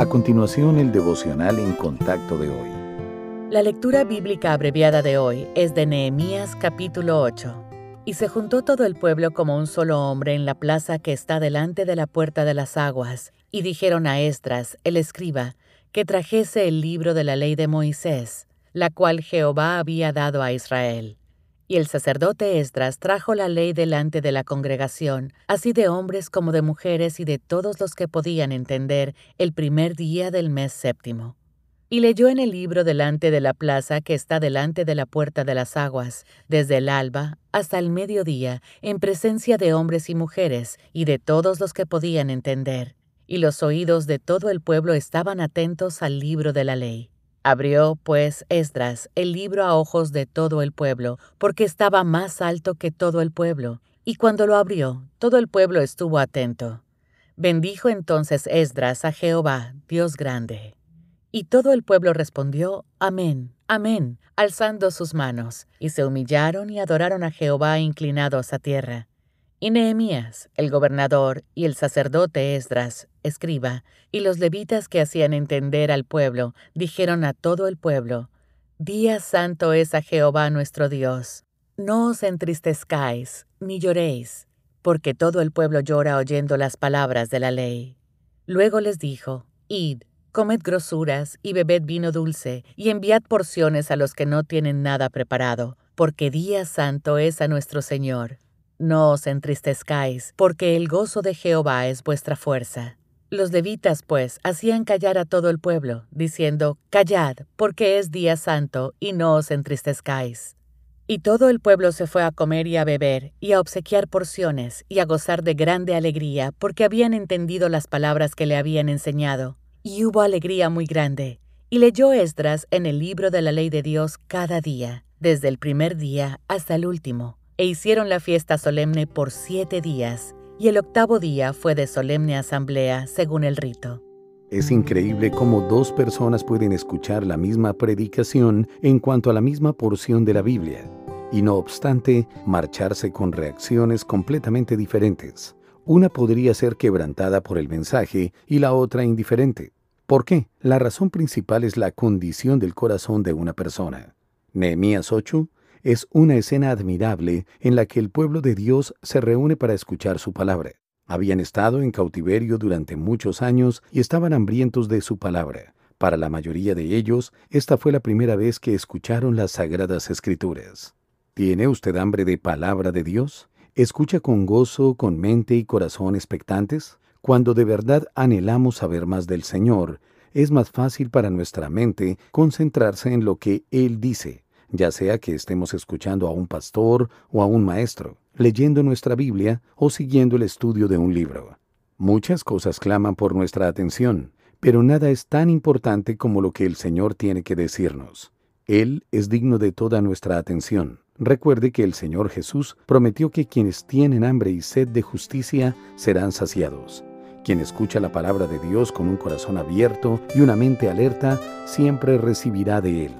A continuación, el devocional en contacto de hoy. La lectura bíblica abreviada de hoy es de Nehemías capítulo 8. Y se juntó todo el pueblo como un solo hombre en la plaza que está delante de la puerta de las aguas, y dijeron a Esdras, el escriba, que trajese el libro de la ley de Moisés, la cual Jehová había dado a Israel. Y el sacerdote Esdras trajo la ley delante de la congregación, así de hombres como de mujeres y de todos los que podían entender, el primer día del mes séptimo. Y leyó en el libro delante de la plaza que está delante de la puerta de las aguas, desde el alba hasta el mediodía, en presencia de hombres y mujeres, y de todos los que podían entender. Y los oídos de todo el pueblo estaban atentos al libro de la ley. Abrió, pues, Esdras el libro a ojos de todo el pueblo, porque estaba más alto que todo el pueblo, y cuando lo abrió, todo el pueblo estuvo atento. Bendijo entonces Esdras a Jehová, Dios grande. Y todo el pueblo respondió, Amén, Amén, alzando sus manos, y se humillaron y adoraron a Jehová inclinados a tierra. Y Nehemías, el gobernador, y el sacerdote Esdras, escriba, y los levitas que hacían entender al pueblo, dijeron a todo el pueblo, Día santo es a Jehová nuestro Dios. No os entristezcáis, ni lloréis, porque todo el pueblo llora oyendo las palabras de la ley. Luego les dijo, Id, comed grosuras y bebed vino dulce, y enviad porciones a los que no tienen nada preparado, porque día santo es a nuestro Señor. No os entristezcáis, porque el gozo de Jehová es vuestra fuerza. Los levitas, pues, hacían callar a todo el pueblo, diciendo, Callad, porque es día santo, y no os entristezcáis. Y todo el pueblo se fue a comer y a beber, y a obsequiar porciones, y a gozar de grande alegría, porque habían entendido las palabras que le habían enseñado. Y hubo alegría muy grande. Y leyó Esdras en el libro de la ley de Dios cada día, desde el primer día hasta el último e hicieron la fiesta solemne por siete días, y el octavo día fue de solemne asamblea según el rito. Es increíble cómo dos personas pueden escuchar la misma predicación en cuanto a la misma porción de la Biblia, y no obstante, marcharse con reacciones completamente diferentes. Una podría ser quebrantada por el mensaje y la otra indiferente. ¿Por qué? La razón principal es la condición del corazón de una persona. Nehemías 8 es una escena admirable en la que el pueblo de Dios se reúne para escuchar su palabra. Habían estado en cautiverio durante muchos años y estaban hambrientos de su palabra. Para la mayoría de ellos, esta fue la primera vez que escucharon las sagradas escrituras. ¿Tiene usted hambre de palabra de Dios? ¿Escucha con gozo, con mente y corazón expectantes? Cuando de verdad anhelamos saber más del Señor, es más fácil para nuestra mente concentrarse en lo que Él dice ya sea que estemos escuchando a un pastor o a un maestro, leyendo nuestra Biblia o siguiendo el estudio de un libro. Muchas cosas claman por nuestra atención, pero nada es tan importante como lo que el Señor tiene que decirnos. Él es digno de toda nuestra atención. Recuerde que el Señor Jesús prometió que quienes tienen hambre y sed de justicia serán saciados. Quien escucha la palabra de Dios con un corazón abierto y una mente alerta siempre recibirá de Él.